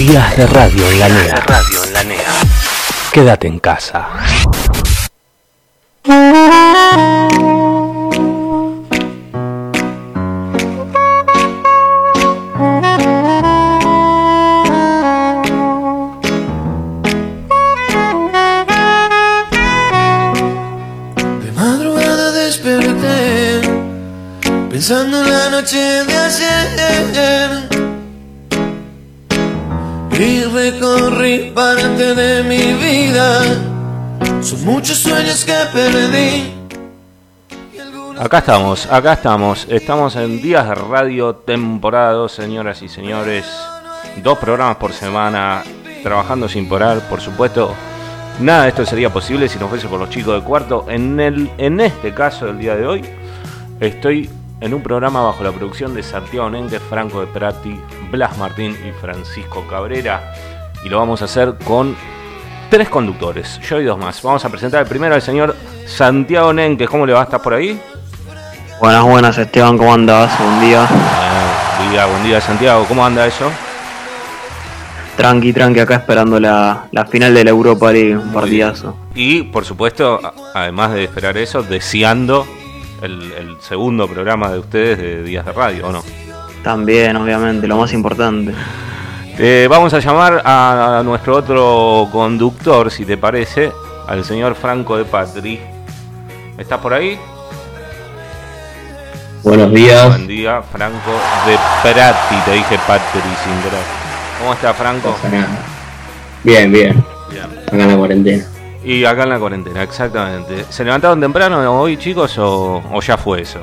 Días de radio en la NEA. radio en la NEA. Quédate en casa. Acá estamos, acá estamos. Estamos en Días de Radio temporada 2, señoras y señores. Dos programas por semana, trabajando sin parar, por supuesto. Nada de esto sería posible si no fuese por los chicos de cuarto. En, el, en este caso, el día de hoy, estoy en un programa bajo la producción de Santiago Nengue, Franco de Prati, Blas Martín y Francisco Cabrera. Y lo vamos a hacer con tres conductores, yo y dos más. Vamos a presentar el primero al señor Santiago Nenque. ¿Cómo le va? ¿Estás por ahí? Buenas, buenas Esteban, ¿cómo andas? Buen día. Buen día, buen día Santiago. ¿Cómo anda eso? Tranqui, tranqui, acá esperando la, la final de la Europa League, un partidazo. Y por supuesto, además de esperar eso, deseando el, el segundo programa de ustedes de Días de Radio, ¿o no? También, obviamente, lo más importante. Eh, vamos a llamar a, nuestro otro conductor, si te parece, al señor Franco de Patri. ¿Estás por ahí? Buenos días. Buen día, Franco de Prati, te dije Patri sin querer. ¿Cómo está Franco? Bien, bien. Bien. Acá en la cuarentena. Y acá en la cuarentena, exactamente. ¿Se levantaron temprano hoy, chicos, o, o ya fue eso?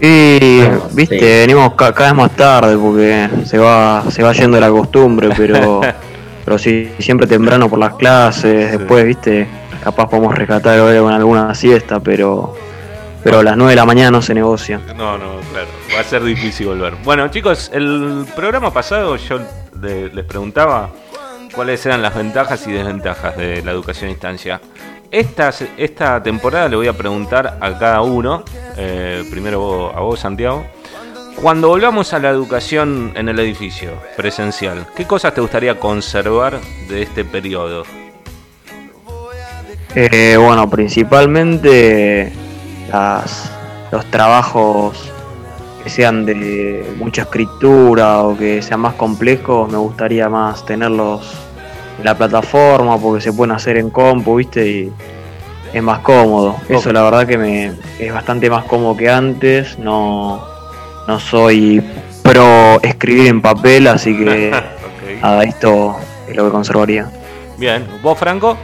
Y, No, viste, sí. venimos ca- cada vez más tarde porque se va, se va yendo la costumbre, pero, pero sí, siempre temprano por las clases, después, viste, capaz podemos rescatar hoy con alguna siesta, pero, pero a las 9 de la mañana no se negocia. No, no, claro. Va a ser difícil volver. Bueno, chicos, el programa pasado yo le- les preguntaba cuáles eran las ventajas y desventajas de la educación a distancia. Esta, esta temporada le voy a preguntar a cada uno, eh, primero a vos, Santiago, cuando volvamos a la educación en el edificio presencial, ¿qué cosas te gustaría conservar de este periodo? Eh, bueno, principalmente las, los trabajos que sean de mucha escritura o que sean más complejos, me gustaría más tenerlos en la plataforma porque se pueden hacer en compu, ¿viste? Y es más cómodo. Eso la verdad que me es bastante más cómodo que antes. No, no soy pro escribir en papel, así que Ok. nada, esto es lo que conservaría. Bien, ¿vos, Franco?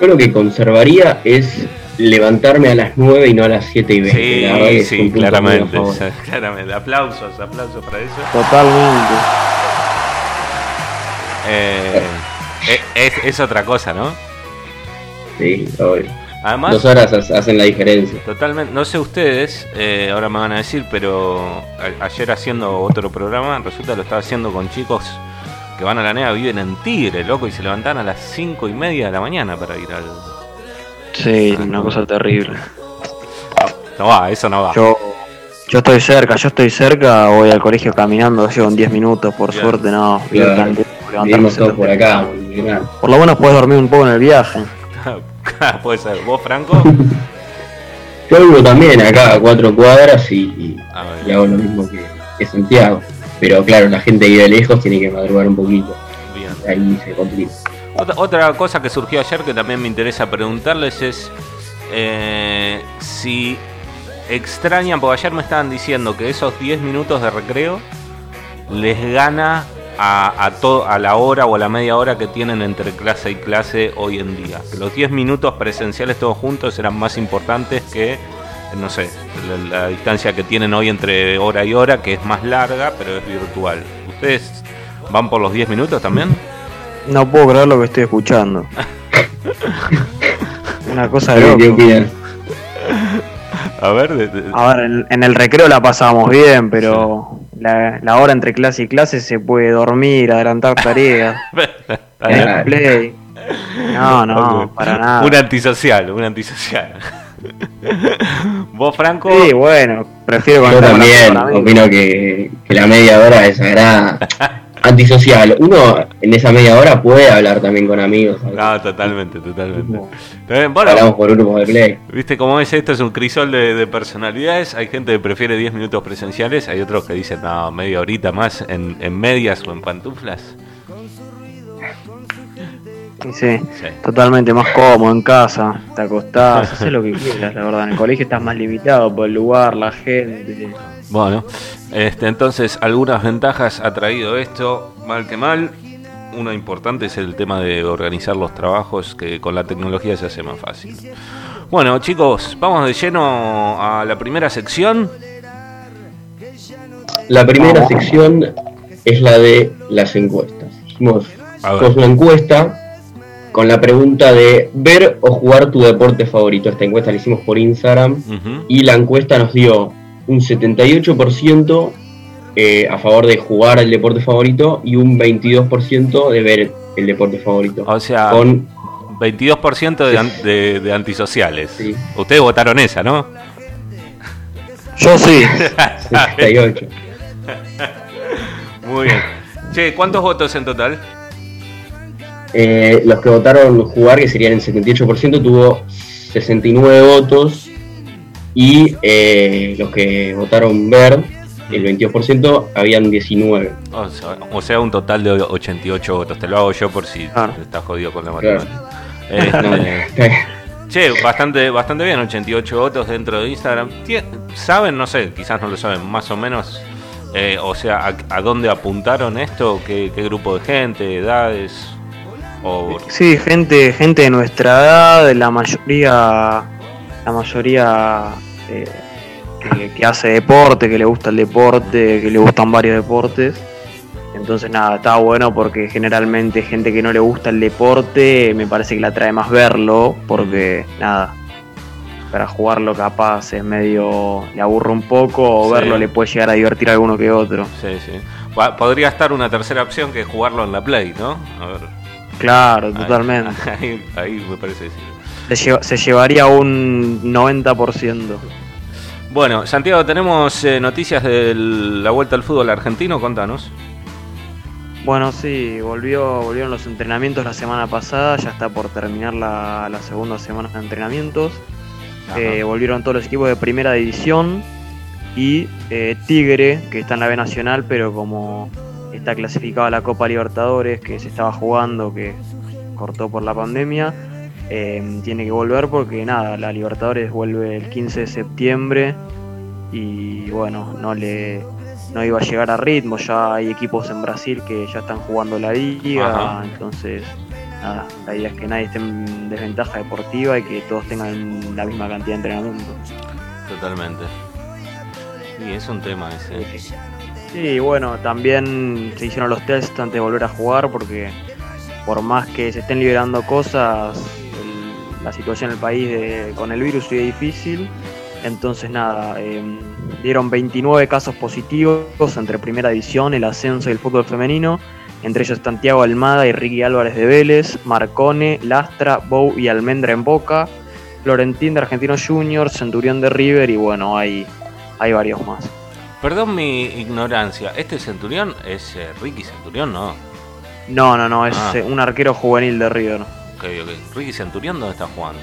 Yo lo que conservaría es levantarme a las 9 y no a las 7 y 20. La verdad que Sí, es sí, claramente, claramente. Aplausos, aplausos para eso. Totalmente. Eh, eh, es, es otra cosa, ¿no? Sí, obvio. Además, Dos horas ha- hacen la diferencia. totalmente, no sé ustedes, eh, ahora me van a decir, pero a- ayer haciendo otro programa, resulta que lo estaba haciendo con chicos que van a la NEA, viven en Tigre, loco, y se levantan a las cinco y media de la mañana para ir al... Sí, una cosa terrible. No va, eso no va. Yo, yo estoy cerca, yo estoy cerca, voy al colegio caminando, llevo en 10 minutos, por Bien. suerte no. Claro. tan por acá. Por lo menos puedes dormir un poco en el viaje. Puede ser. ¿Vos, Franco? Yo vivo también acá a cuatro cuadras y, y- A ver. y hago lo mismo que, que Santiago. Pero claro, la gente que vive lejos tiene que madrugar un poquito. Bien. Ahí se complica. Otra, otra cosa que surgió ayer que también me interesa preguntarles es eh, si extrañan, porque ayer me estaban diciendo que esos 10 minutos de recreo les gana a, a, to- a la hora o a la media hora que tienen entre clase y clase hoy en día. Que los 10 minutos presenciales todos juntos eran más importantes que, no sé, la, la distancia que tienen hoy entre hora y hora, que es más larga, pero es virtual. ¿Ustedes van por los 10 minutos también? No puedo creer lo que estoy escuchando. Una cosa de ¿Qué loco. A ver, de- de- A ver, en, en el recreo la pasábamos bien, pero la, la hora entre clase y clase se puede dormir, adelantar tareas, play. No, no, para nada. Un antisocial, un antisocial. ¿Vos, Franco? Sí, bueno, prefiero Yo también opino que, que la media hora es sagrada. antisocial. Uno en esa media hora puede hablar también con amigos. No, totalmente, totalmente. Hablamos por grupo de play. ¿Viste cómo es esto? Es un crisol de, personalidades. Hay gente que prefiere 10 minutos presenciales, hay otros que dicen, no, media horita más en, en medias o en pantuflas. Sí, totalmente más cómodo en casa, te acostás, haces lo que quieras, la verdad. En el colegio estás más limitado por el lugar, la gente. Bueno, este, entonces algunas ventajas ha traído esto, mal que mal. Una importante es el tema de organizar los trabajos, que con la tecnología se hace más fácil. Bueno, chicos, vamos de lleno a la primera sección. La primera sección es la de las encuestas. Hicimos una encuesta con la pregunta de ver o jugar tu deporte favorito. Esta encuesta la hicimos por Instagram y la encuesta nos dio un 78% eh, a favor de jugar el deporte favorito y un 22% de ver el deporte favorito. O sea, con 22% de, de, antisociales. Ustedes votaron esa, ¿no? Yo sí. 78. Muy bien. Che, ¿cuántos votos en total? Eh, los que votaron jugar, que serían el 78%, tuvo 69 votos. Y eh, los que votaron ver, el 22%, habían 19. O sea, un total de 88 votos. Te lo hago yo por si estás jodido con la matemática. Este, che, bastante, bastante bien, 88 votos dentro de Instagram. ¿Saben? No sé, quizás no lo saben, más o menos. Eh, o sea, a, dónde apuntaron esto? ¿Qué, ¿Qué grupo de gente, edades? Sí, gente, gente de nuestra edad, la mayoría, la mayoría eh, que, hace deporte, que le gusta el deporte, que le gustan varios deportes. Entonces nada, está bueno porque generalmente gente que no le gusta el deporte me parece que la trae más verlo, porque nada, para jugarlo capaz es medio, le aburre un poco o verlo le puede llegar a divertir a alguno que otro. Sí, sí. Podría estar una tercera opción que jugarlo en la Play, ¿no? A ver. Claro, totalmente. Ahí, me parece Se, se llevaría un 90%. Bueno, Santiago, tenemos eh, noticias de la vuelta al fútbol argentino, contanos. Bueno, sí, volvió, volvieron los entrenamientos la semana pasada, ya está por terminar la, segunda semana de entrenamientos. Eh, volvieron todos los equipos de primera división y eh, Tigre, que está en la B Nacional, pero como está clasificado a la Copa Libertadores que se estaba jugando, que cortó por la pandemia. Eh, tiene que volver porque nada, la Libertadores vuelve el 15 de septiembre y bueno, no le no iba a llegar a ritmo, ya hay equipos en Brasil que ya están jugando la liga, entonces nada, la idea es que nadie esté en desventaja deportiva y que todos tengan la misma cantidad de entrenamiento. Totalmente. Y es un tema ese. Sí, bueno, también se hicieron los tests antes de volver a jugar porque por más que se estén liberando cosas, la situación en el país con el virus sigue difícil. Entonces nada, em, dieron 29 casos positivos entre Primera División, el ascenso y el fútbol femenino. Entre ellos Santiago Almada y Ricky Álvarez de Vélez, Marcone, Lastra, Bou y Almendra en Boca, Florentín de Argentinos Juniors, Centurión de River y bueno, hay, hay varios más. Perdón mi ignorancia, ¿este Centurión es eh, Ricky Centurión, no? No, no, no, es ah. eh, un arquero juvenil de River. Ok, ok. ¿Ricky Centurión dónde está jugando?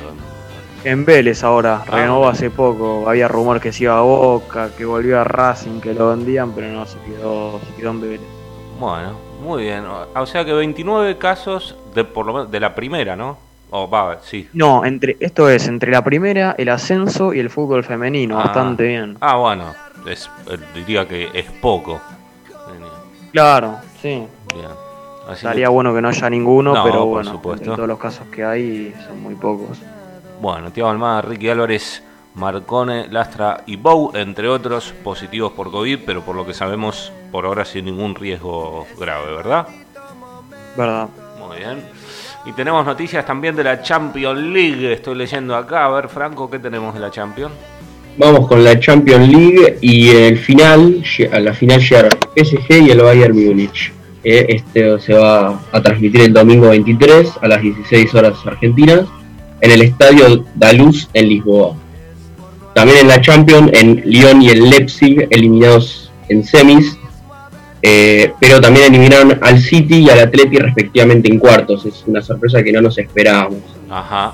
En Vélez ahora, ah, renovó hace poco. Había rumor que se iba a Boca, que volvió a Racing, que lo vendían, pero no, se quedó, se quedó en Vélez. Bueno, muy bien. O sea que 29 casos de por lo menos de la primera, ¿no? Oh, va, sí. No, entre esto es entre la primera, el ascenso y el fútbol femenino, ah. bastante bien. Ah, bueno es, eh, diría que es poco. Claro, sí. Estaría bueno que no haya ninguno, pero bueno, en todos los casos que hay son muy pocos. Bueno, Tiago Almada, Ricky Álvarez, Marcone, Lastra y Bou, entre otros, positivos por COVID, pero por lo que sabemos, por ahora sin ningún riesgo grave, ¿verdad? Verdad. Muy bien. Y tenemos noticias también de la Champions League, estoy leyendo acá. A ver, Franco, ¿qué tenemos de la Champions? Vamos con la Champions League y en el final, a la final llegaron el PSG y el Bayern Múnich. Eh, este se va a transmitir el domingo 23 a las 16 horas argentinas en el estadio Daluz en Lisboa. También en la Champions, en Lyon y el Leipzig, eliminados en semis. Eh, pero también eliminaron al City y al Atleti respectivamente en cuartos. Es una sorpresa que no nos esperábamos. Ajá.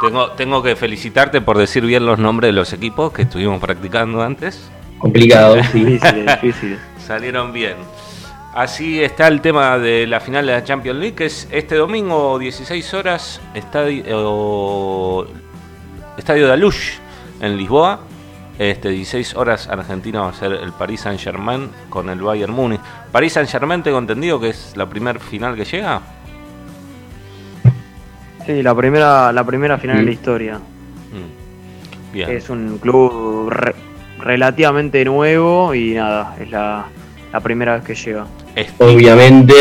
Tengo, tengo que felicitarte por decir bien los nombres de los equipos que estuvimos practicando antes. Complicado, sí. difícil, difícil. Salieron bien. Así está el tema de la final de la Champions League, que es este domingo, 16 horas, estadio, estadio de Alush, en Lisboa. Este, 16 horas Argentina va a ser el Paris Saint Germain con el Bayern Múnich. Paris Saint Germain tengo entendido que es la primera final que llega. Sí, la primera, la primera final de la historia. Mm. Es un club relativamente nuevo y nada, es la, primera vez que llega. Obviamente,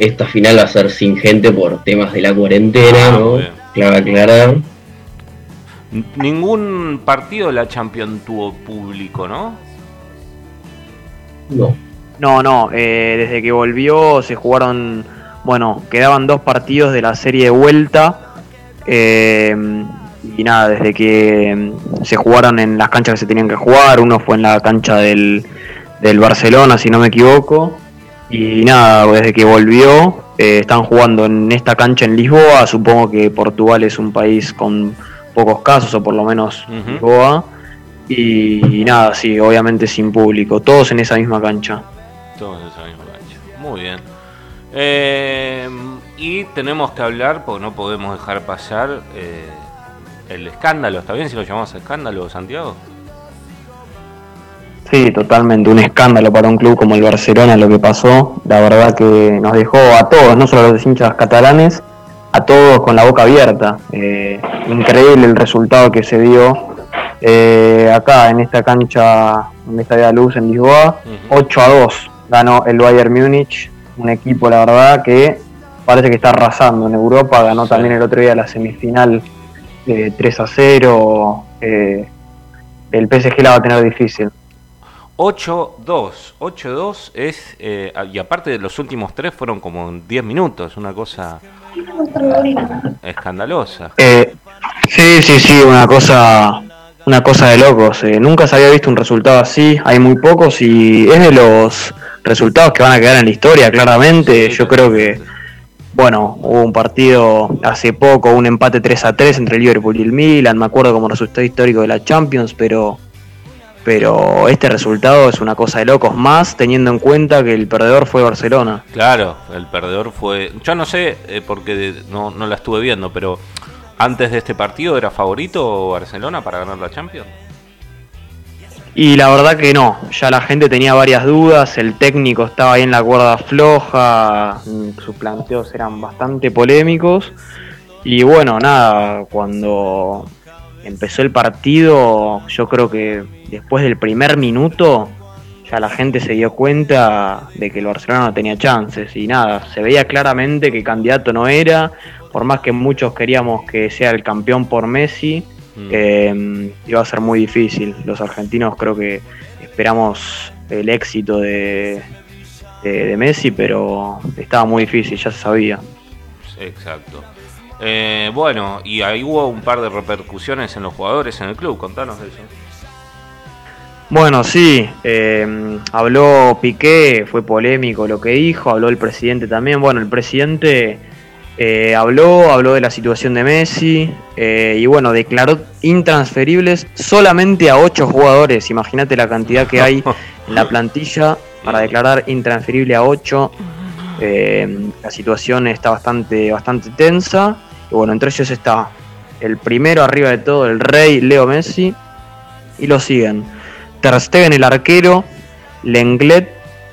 esta final va a ser sin gente por temas de la cuarentena, ah, ¿no? Claro, aclarar. Ningún partido de la Champions tuvo público, ¿no? No. No, no, eh, desde que volvió se jugaron, bueno, quedaban dos partidos de la serie de vuelta. Eh, y nada, desde que mm, se jugaron en las canchas que se tenían que jugar, uno fue en la cancha del, del Barcelona, si no me equivoco, y nada, desde que volvió, eh, están jugando en esta cancha en Lisboa, supongo que Portugal es un país con pocos casos, o por lo menos Lisboa, y, nada, sí, obviamente sin público, todos en esa misma cancha. Todos en esa misma cancha, muy bien. Eh, y tenemos que hablar, porque no podemos dejar pasar... Eh, el escándalo, ¿está bien si lo llamamos escándalo, Santiago? Sí, totalmente, un escándalo para un club como el Barcelona lo que pasó. La verdad que nos dejó a todos, no solo a los hinchas catalanes, a todos con la boca abierta. Eh, increíble el resultado que se dio eh, acá en esta cancha, en esta de luz en Lisboa. 8 a 2 ganó el Bayern Múnich, un equipo, la verdad, que parece que está arrasando en Europa. Ganó también el otro día la semifinal 3 a 0. Eh, el PSG la va a tener difícil. 8-2. 8-2 es. Eh, y aparte de los últimos tres fueron como 10 minutos, una cosa escandalosa. Eh, sí, sí, sí, una cosa. Una cosa de locos. nunca se había visto un resultado así. Hay muy pocos y es de los resultados que van a quedar en la historia, claramente. Yo creo que bueno, hubo un partido hace poco, un empate 3 a 3 entre el Liverpool y el Milan, me acuerdo como resultado histórico de la Champions, pero, pero este resultado es una cosa de locos más, teniendo en cuenta que el perdedor fue Barcelona. Claro, el perdedor fue. Yo no sé, eh, porque no, no la estuve viendo, pero antes de este partido, ¿era favorito Barcelona para ganar la Champions? Y la verdad que no, ya la gente tenía varias dudas, el técnico estaba ahí en la cuerda floja, mm, sus planteos eran bastante polémicos. Y bueno, nada, cuando empezó el partido, yo creo que después del primer minuto ya la gente se dio cuenta de que el Barcelona no tenía chances y nada, se veía claramente que candidato no era, por más que muchos queríamos que sea el campeón por Messi, Mm. Eh, iba a ser muy difícil. Los argentinos creo que esperamos el éxito de, de, Messi, pero estaba muy difícil, ya se sabía. Exacto. Eh, bueno, y ahí hubo un par de repercusiones en los jugadores en el club, contanos de eso. Bueno, sí, eh, habló Piqué, fue polémico lo que dijo, habló el presidente también. Bueno, el presidente eh, habló, habló de la situación de Messi eh, y bueno, declaró intransferibles solamente a ocho jugadores. Imagínate la cantidad que hay en la plantilla para declarar intransferible a ocho. Eh, la situación está bastante, bastante tensa. Y bueno, entre ellos está el primero arriba de todo, el rey Leo Messi. Y lo siguen Ter Stegen, el arquero, Lenglet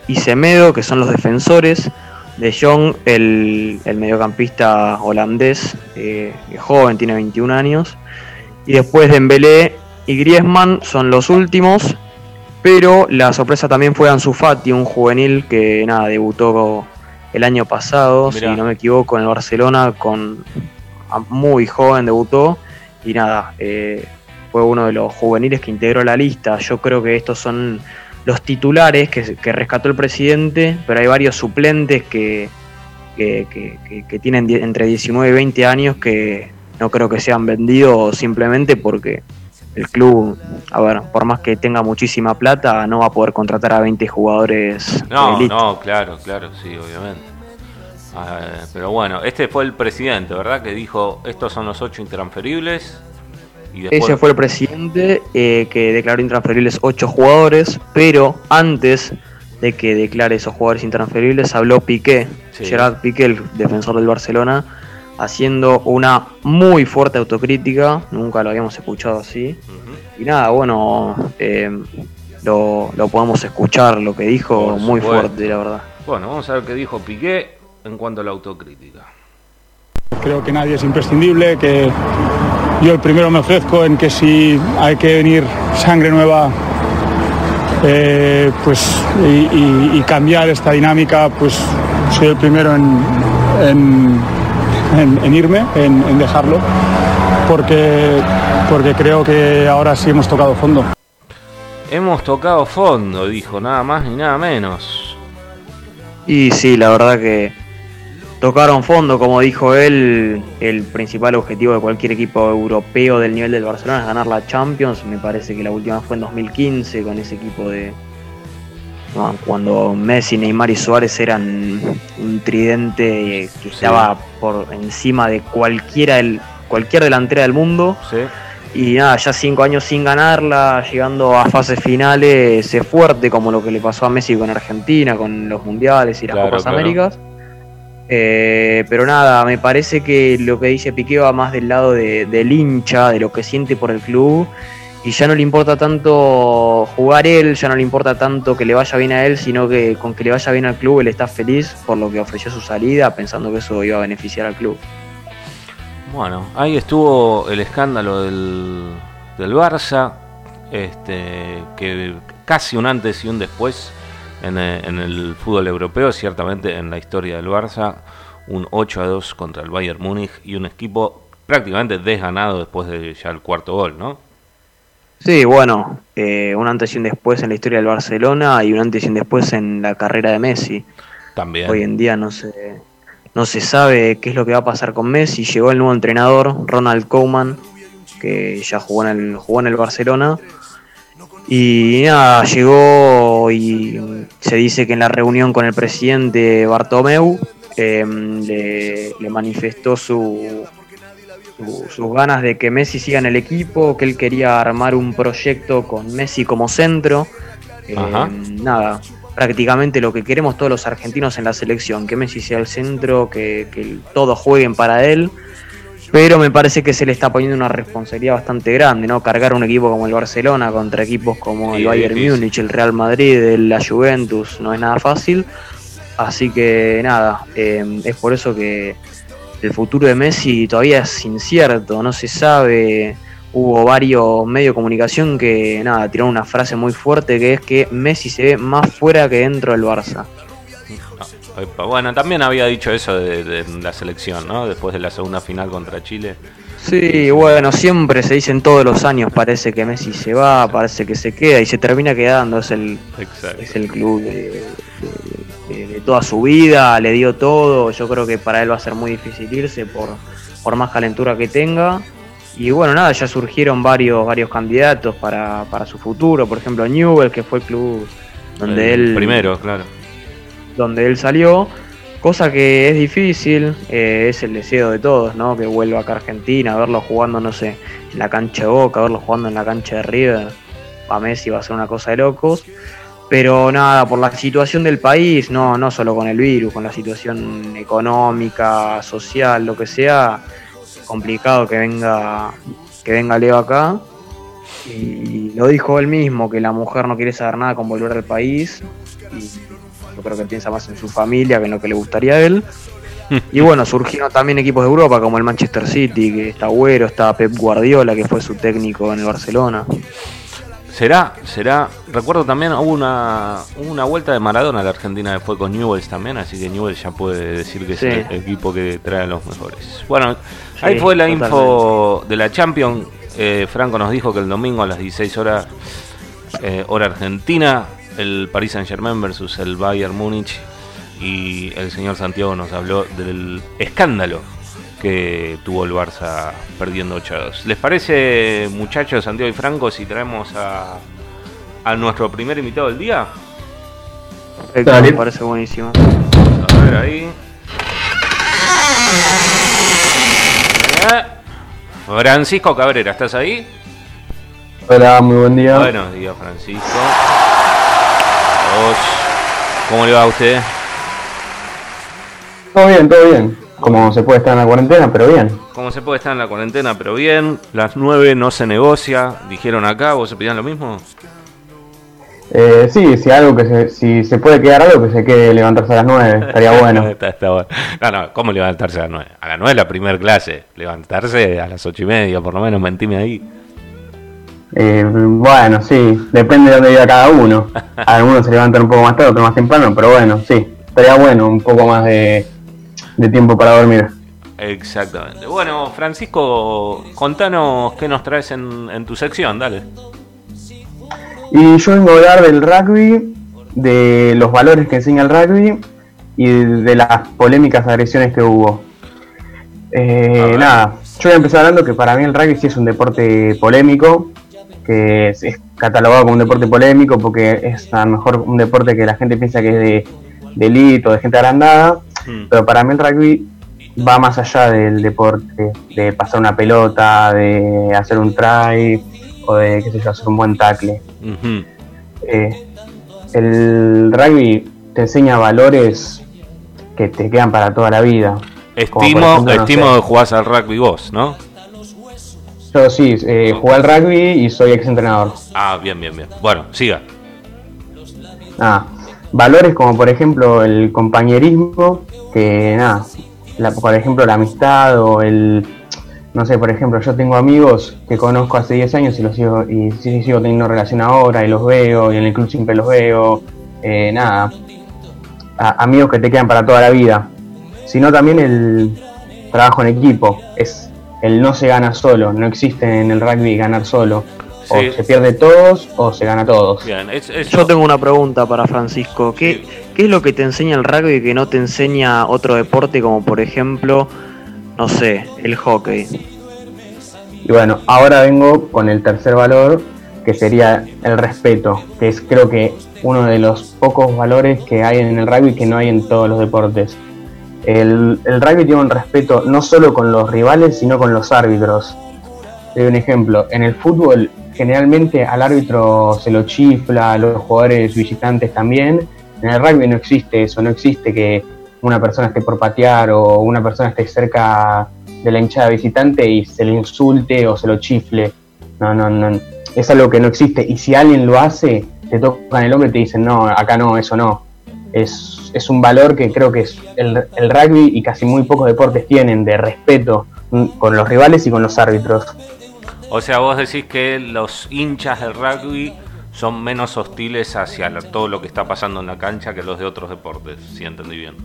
y Semedo, que son los defensores. De Jong, el, mediocampista holandés, eh, joven, tiene 21 años. Y después Dembélé y Griezmann son los últimos. Pero la sorpresa también fue Ansu Fati, un juvenil que nada, debutó el año pasado, si no me equivoco, en el Barcelona, con muy joven debutó. Y nada, eh, fue uno de los juveniles que integró la lista. Yo creo que estos son los titulares que, rescató el presidente, pero hay varios suplentes que, que, tienen entre 19 y 20 años que no creo que sean vendidos simplemente porque el club, a ver, por más que tenga muchísima plata, no va a poder contratar a 20 jugadores. No, no, claro, claro, sí, obviamente. Ah, pero bueno, este fue el presidente, ¿verdad? Que dijo, estos son los ocho intransferibles. Ese fue el presidente eh, que declaró intransferibles ocho jugadores, pero antes de que declare esos jugadores intransferibles habló Piqué, Gerard Piqué, el defensor del Barcelona, haciendo una muy fuerte autocrítica, nunca lo habíamos escuchado así. Y nada, bueno, eh, lo, podemos escuchar, lo que dijo, muy fuerte, la verdad. Bueno, vamos a ver qué dijo Piqué en cuanto a la autocrítica. Creo que nadie es imprescindible, que yo el primero me ofrezco en que si hay que venir sangre nueva eh, pues y, cambiar esta dinámica, pues soy el primero en en, irme, en, dejarlo, porque, porque creo que ahora sí hemos tocado fondo. Hemos tocado fondo, dijo, nada más ni nada menos. Y sí, la verdad que tocaron fondo, como dijo él, el principal objetivo de cualquier equipo europeo del nivel del Barcelona es ganar la Champions. Me parece que la última fue en 2015 con ese equipo de, cuando Messi, Neymar y Suárez eran un tridente que estaba por encima de cualquiera el, cualquier delantera del mundo. Y nada, ya cinco años sin ganarla, llegando a fases finales, es fuerte como lo que le pasó a Messi con Argentina, con los mundiales y las Copas Américas. Eh, pero nada, me parece que lo que dice Piqué va más del lado del hincha, de lo que siente por el club y ya no le importa tanto jugar él, ya no le importa tanto que le vaya bien a él, sino que con que le vaya bien al club él está feliz por lo que ofreció su salida, pensando que eso iba a beneficiar al club. Bueno, ahí estuvo el escándalo del, del Barça, este, que casi un antes y un después en el, en el fútbol europeo, ciertamente en la historia del Barça, un 8 a 2 contra el Bayern Múnich y un equipo prácticamente desganado después de ya el cuarto gol, ¿no? Sí, bueno, eh, un antes y un después en la historia del Barcelona y un antes y un después en la carrera de Messi. También. Hoy en día no se, no se sabe qué es lo que va a pasar con Messi. Llegó el nuevo entrenador, Ronald Koeman, que ya jugó en el, jugó en el Barcelona. Y nada, llegó y se dice que en la reunión con el presidente Bartomeu eh, le manifestó su, sus ganas de que Messi siga en el equipo, que él quería armar un proyecto con Messi como centro. Eh, nada, prácticamente lo que queremos todos los argentinos en la selección, que Messi sea el centro, que, todos jueguen para él. Pero me parece que se le está poniendo una responsabilidad bastante grande, ¿no? Cargar un equipo como el Barcelona contra equipos como el Bayern Múnich, el Real Madrid, la Juventus, no es nada fácil. Así que nada, eh, es por eso que el futuro de Messi todavía es incierto, no se sabe. Hubo varios medios de comunicación que, nada, tiraron una frase muy fuerte que es que Messi se ve más fuera que dentro del Barça. Bueno, también había dicho eso de, la selección, ¿no? Después de la segunda final contra Chile. Sí, bueno, siempre se dicen todos los años, parece que Messi se va, parece que se queda y se termina quedando, es el, es el club de, de, toda su vida, le dio todo, yo creo que para él va a ser muy difícil irse por, por más calentura que tenga. Y bueno, nada, ya surgieron varios, varios candidatos para, para su futuro, por ejemplo Newell, que fue el club donde él... Primero, claro. Donde él salió, cosa que es difícil, eh, es el deseo de todos, ¿no? Que vuelva acá a Argentina, verlo jugando, no sé, en la cancha de Boca, verlo jugando en la cancha de River, a Messi va a ser una cosa de locos. Pero nada, por la situación del país, no, no solo con el virus, con la situación económica, social, lo que sea, complicado que venga, que venga Leo acá. Y lo dijo él mismo, que la mujer no quiere saber nada con volver al país. Y yo creo que piensa más en su familia que en lo que le gustaría a él. Y bueno, surgieron también equipos de Europa como el Manchester City, que está Agüero, está Pep Guardiola, que fue su técnico en el Barcelona. Será, será. Recuerdo también hubo una, una vuelta de Maradona a la Argentina que fue con Newells también, así que Newells ya puede decir que es el equipo que trae a los mejores. Bueno, ahí fue la info de la Champions. Eh, Franco nos dijo que el domingo a las 16 horas, eh, hora argentina, el Paris Saint Germain versus el Bayern Múnich. Y el señor Santiago nos habló del escándalo que tuvo el Barça perdiendo 8 a 2. ¿Les parece, muchachos, Santiago y Franco, si traemos a, a nuestro primer invitado del día? me parece buenísimo. A ver ahí. Francisco Cabrera, ¿estás ahí? Hola, muy buen día. Buenos días, Francisco. ¿Cómo le va a usted? Todo bien, todo bien. Como se puede estar en la cuarentena, pero bien. Como se puede estar en la cuarentena, pero bien. Las nueve no se negocia, dijeron acá, ¿vos se pedían lo mismo? Eh, sí, si algo que se, si se puede quedar algo que se quede levantarse a las 9, estaría bueno. está, bueno. No, no, ¿cómo levantarse a las 9? A las 9 la primera clase, levantarse a las ocho y media, por lo menos, mentime ahí. Eh, bueno, sí, depende de dónde viva cada uno. Algunos se levantan un poco más tarde, otros más temprano, pero bueno, sí, estaría bueno un poco más de, tiempo para dormir. Exactamente. Bueno, Francisco, contanos qué nos traes en, en tu sección, dale. Y yo vengo a hablar del rugby, de los valores que enseña el rugby y de las polémicas agresiones que hubo. Eh, nada, yo voy a empezar hablando que para mí el rugby sí es un deporte polémico, que es, catalogado como un deporte polémico porque es a lo mejor un deporte que la gente piensa que es de delito, de gente agrandada, hmm. pero para mí el rugby va más allá del deporte, de pasar una pelota, de hacer un try, o de, qué sé yo, hacer un buen tackle. Eh, el rugby te enseña valores que te quedan para toda la vida. Estimo, estimo que jugás al rugby vos, ¿no? Yo sí, eh, jugué al rugby y soy ex entrenador. Ah, bien, bien, bien. Bueno, siga. Ah, valores como por ejemplo el compañerismo, que nada, por ejemplo la amistad o el no sé, por ejemplo, yo tengo amigos que conozco hace 10 años y los sigo, y sí, sigo teniendo relación ahora y los veo, y en el club siempre los veo, eh, nada, amigos que te quedan para toda la vida, sino también el trabajo en equipo, es el no se gana solo, no existe en el rugby ganar solo. O se pierde todos o se gana todos. Yo tengo una pregunta para Francisco. ¿Qué, ¿Qué es lo que te enseña el rugby que no te enseña otro deporte como por ejemplo no sé, el hockey. Y bueno, ahora vengo con el tercer valor, que sería el respeto, que es creo que uno de los pocos valores que hay en el rugby que no hay en todos los deportes. El, rugby tiene un respeto no solo con los rivales, sino con los árbitros. Te doy un ejemplo, en el fútbol generalmente al árbitro se lo chifla, a los jugadores visitantes también. En el rugby no existe eso, no existe que una persona esté por patear o una persona esté cerca de la hinchada visitante y se le insulte o se lo chifle. No, no, no. Es algo que no existe. Y si alguien lo hace, te tocan el hombre y te dicen, no, acá no, eso no. Es, es un valor que creo que es el, el rugby y casi muy pocos deportes tienen de respeto con los rivales y con los árbitros. O sea, vos decís que los hinchas del rugby son menos hostiles hacia todo lo que está pasando en la cancha que los de otros deportes, si entendí bien.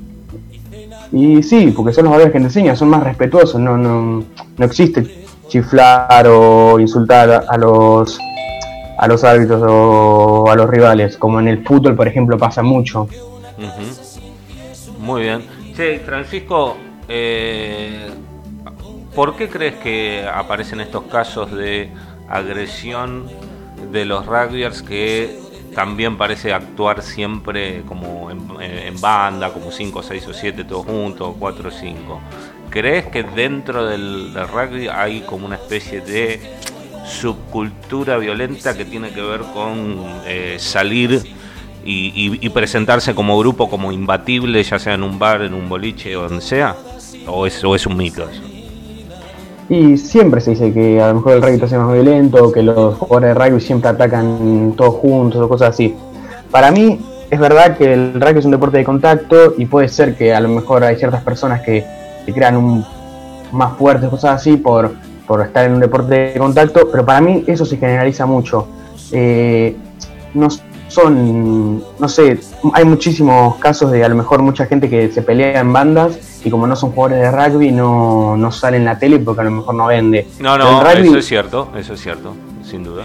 Y sí, porque son los valores que te enseñan, son más respetuosos, no, no, no existe chiflar o insultar a los a los árbitros o a los rivales, como en el fútbol, por ejemplo, pasa mucho. Muy bien. Sí, Francisco, eh, ¿por qué crees que aparecen estos casos de agresión de los rugbyers que también parece actuar siempre como en, banda, como 5, 6 o 7 todos juntos, 4 o 5. ¿Crees que dentro del, rugby hay como una especie de subcultura violenta que tiene que ver con eh, salir y, presentarse como grupo como imbatible, ya sea en un bar, en un boliche o donde sea? ¿O es, o es un mito eso? Y siempre se dice que a lo mejor el rugby hace más violento, que los jugadores de rugby siempre atacan todos juntos o cosas así. Para mí es verdad que el rugby es un deporte de contacto y puede ser que a lo mejor hay ciertas personas que se crean un, más fuertes, cosas así, por, por estar en un deporte de contacto, pero para mí eso se generaliza mucho. Eh, no son, no sé, hay muchísimos casos de a lo mejor mucha gente que se pelea en bandas y como no son jugadores de rugby no, no salen en la tele porque a lo mejor no vende. No, no, eso es cierto, eso es cierto, sin duda.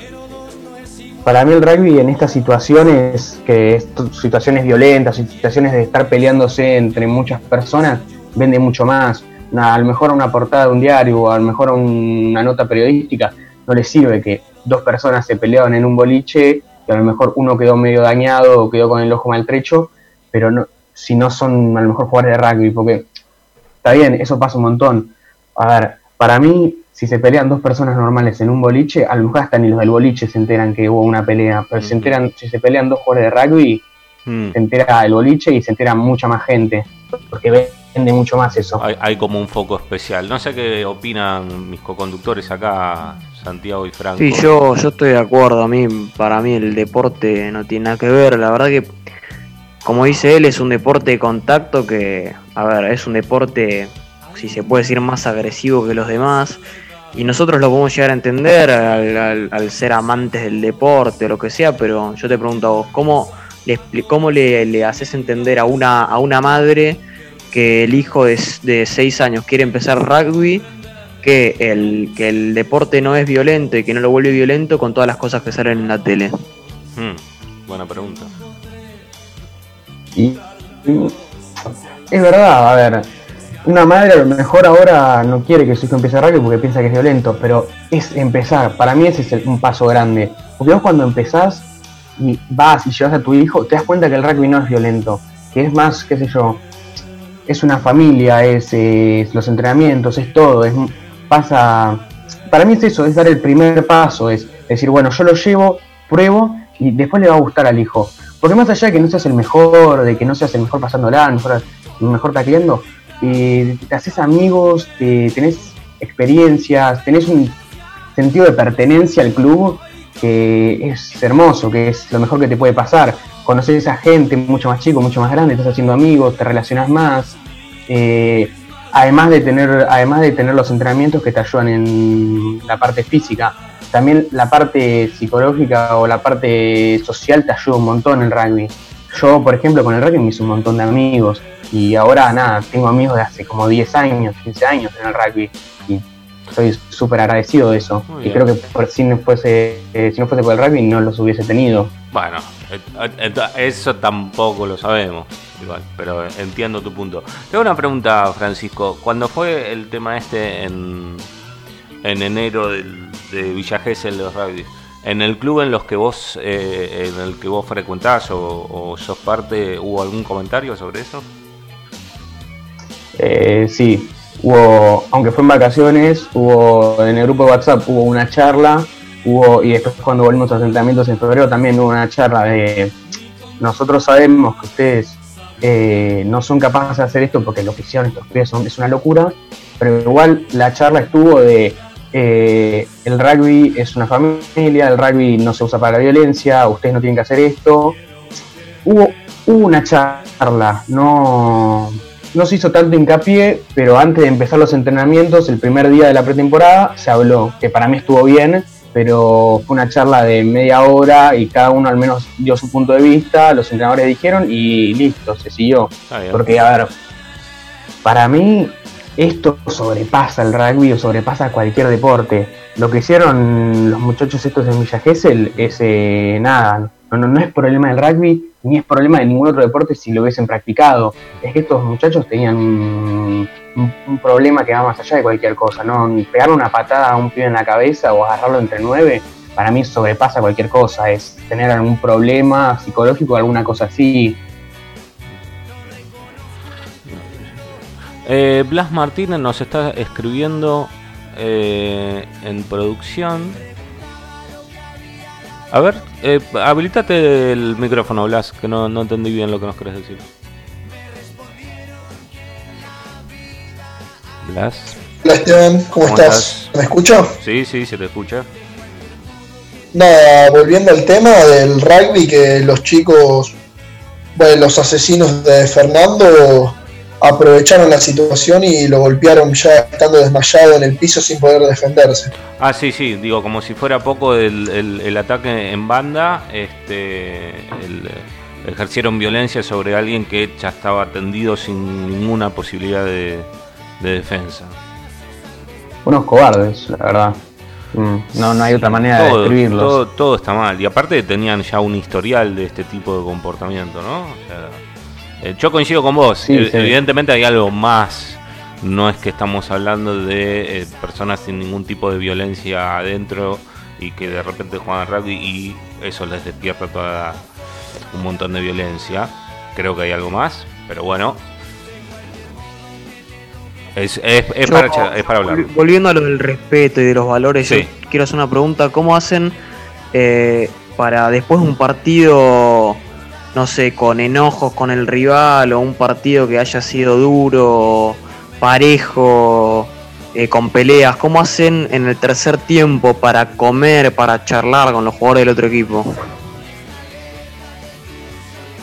Para mí el rugby en estas situaciones, que situaciones violentas, situaciones de estar peleándose entre muchas personas, vende mucho más. a lo mejor una portada de un diario o a lo mejor una nota periodística, no les sirve que dos personas se peleaban en un boliche y a lo mejor uno quedó medio dañado o quedó con el ojo maltrecho, pero no, si no son a lo mejor jugadores de rugby, porque está bien, eso pasa un montón. A ver, para mí, si se pelean dos personas normales en un boliche, a lo mejor hasta ni los del boliche se enteran que hubo una pelea, pero se enteran, si se pelean dos jugadores de rugby, mm. se entera el boliche y se entera mucha más gente, porque vende mucho más eso. Hay, como un foco especial. No sé qué opinan mis coconductores acá, Santiago y Franco. Sí, yo, yo estoy de acuerdo. A mí, para mí el deporte no tiene nada que ver. La verdad que, como dice él, es un deporte de contacto que, a ver, es un deporte, si se puede decir, más agresivo que los demás. Y nosotros lo podemos llegar a entender al, ser amantes del deporte o lo que sea, pero yo te pregunto a vos, ¿cómo le, cómo le, haces entender a una, a una madre que el hijo de, de 6 años quiere empezar rugby, que el, que el deporte no es violento y que no lo vuelve violento con todas las cosas que salen en la tele? Hmm, buena pregunta. Y, es verdad, a ver, una madre a lo mejor ahora no quiere que su hijo empiece rugby porque piensa que es violento, pero es empezar, para mí ese es un paso grande. Porque vos cuando empezás y vas y llevas a tu hijo, te das cuenta que el rugby no es violento, que es más, qué sé yo, es una familia, es, los entrenamientos, es todo, es pasa para mí es eso, es dar el primer paso, es decir, bueno, yo lo llevo, pruebo y después le va a gustar al hijo. Porque más allá de que no seas el mejor, de que no seas el mejor pasándola, el mejor, mejor tacleando, eh, te haces amigos, tenés experiencias, tenés un sentido de pertenencia al club que es hermoso, que es lo mejor que te puede pasar conoces a gente mucho más chico, mucho más grande, estás haciendo amigos, te relacionas más. Eh, además de tener, además de tener los entrenamientos que te ayudan en la parte física, también la parte psicológica o la parte social te ayuda un montón en el rugby. Yo, por ejemplo, con el rugby me hice un montón de amigos y ahora nada, tengo amigos de hace como 10 años, 15 años en el rugby y estoy súper agradecido de eso. y creo que por, si, no fuese, eh, si no fuese por el rugby no los hubiese tenido. Bueno, eso tampoco lo sabemos, igual, pero entiendo tu punto. Tengo una pregunta, Francisco. Cuando fue el tema este en, en enero del, de Villa Gesell de los rugby, en el club en los que vos eh, en el que vos frecuentás o, sos parte, ¿hubo algún comentario sobre eso? Eh, sí, hubo, aunque fue en vacaciones, hubo en el grupo de WhatsApp hubo una charla hubo, y después cuando volvimos a asentamientos en febrero también hubo una charla de nosotros sabemos que ustedes eh, no son capaces de hacer esto porque lo que hicieron estos pies son, es una locura, pero igual la charla estuvo de eh, el rugby es una familia, el rugby no se usa para la violencia, ustedes no tienen que hacer esto. Hubo, hubo una charla, no, no se hizo tanto hincapié, pero antes de empezar los entrenamientos, el primer día de la pretemporada, se habló, que para mí estuvo bien, pero fue una charla de media hora y cada uno al menos dio su punto de vista, los entrenadores dijeron y listo, se siguió. Porque, a ver, para mí esto sobrepasa el rugby o sobrepasa cualquier deporte. Lo que hicieron los muchachos estos en Villa Gesell es eh, nada, no, no, no es problema del rugby ni es problema de ningún otro deporte si lo hubiesen practicado. Es que estos muchachos tenían un, problema que va más allá de cualquier cosa, ¿no? Pegarle una patada a un pibe en la cabeza o agarrarlo entre nueve, para mí sobrepasa cualquier cosa, es tener algún problema psicológico o alguna cosa así. Eh, Blas Martínez nos está escribiendo eh, en producción a ver, eh, habilitate el micrófono, Blas, que no, no entendí bien lo que nos querés decir. Blas. Hola Esteban, ¿cómo, estás? ¿Me escucho? Sí, sí, se te escucha. Nada, volviendo al tema del rugby, que los chicos, bueno, los asesinos de Fernando aprovecharon la situación y lo golpearon ya estando desmayado en el piso sin poder defenderse. Ah, sí, sí, digo, como si fuera poco el, ataque en banda, este, ejercieron violencia sobre alguien que ya estaba atendido sin ninguna posibilidad de, defensa. Unos cobardes, la verdad. Mm, no, no hay otra manera de describirlos. Todo, todo, está mal. Y aparte tenían ya un historial de este tipo de comportamiento, ¿no? O sea, eh, yo coincido con vos. Evidentemente hay algo más, no es que estamos hablando de eh, personas sin ningún tipo de violencia adentro y que de repente juegan rugby y eso les despierta toda un montón de violencia. Creo que hay algo más, pero bueno. Es, para, hablar. Volviendo a lo del respeto y de los valores, quiero hacer una pregunta. ¿Cómo hacen eh, para después de un partido, no sé, con enojos con el rival o un partido que haya sido duro, parejo, eh, con peleas, ¿cómo hacen en el tercer tiempo para comer, para charlar con los jugadores del otro equipo?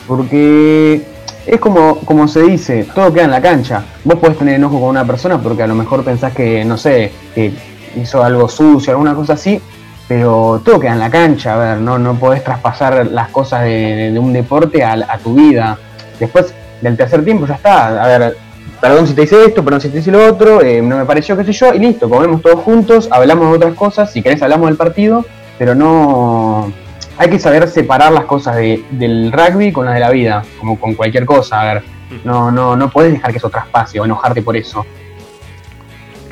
Porque es como, como se dice, todo queda en la cancha. Vos podés tener enojo con una persona porque a lo mejor pensás que, no sé, que hizo algo sucio, alguna cosa así, pero todo queda en la cancha, a ver, no, no podés traspasar las cosas de, un deporte a, tu vida. Después del tercer tiempo ya está, a ver, perdón si te hice esto, perdón si te hice lo otro, eh, no me pareció, qué sé yo, y listo, comemos todos juntos, hablamos de otras cosas, si querés hablamos del partido, pero no... Hay que saber separar las cosas del rugby con las de la vida, como con cualquier cosa, a ver, no, no, no puedes dejar que eso traspase o enojarte por eso.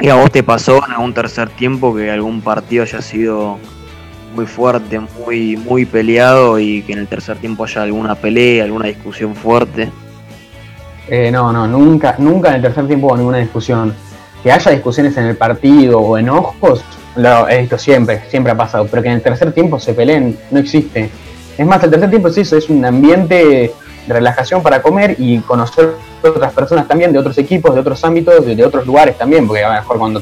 ¿Y a vos te pasó en algún tercer tiempo que algún partido haya sido muy fuerte, muy, muy peleado y que en el tercer tiempo haya alguna pelea, alguna discusión fuerte? Eh, no, no, nunca, nunca en el tercer tiempo hubo ninguna discusión. Que haya discusiones en el partido o enojos, lo he visto siempre, siempre ha pasado, pero que en el tercer tiempo se peleen, no existe. Es más, el tercer tiempo es eso, es un ambiente de relajación para comer y conocer otras personas también de otros equipos, de otros ámbitos, de, otros lugares también, porque a lo mejor cuando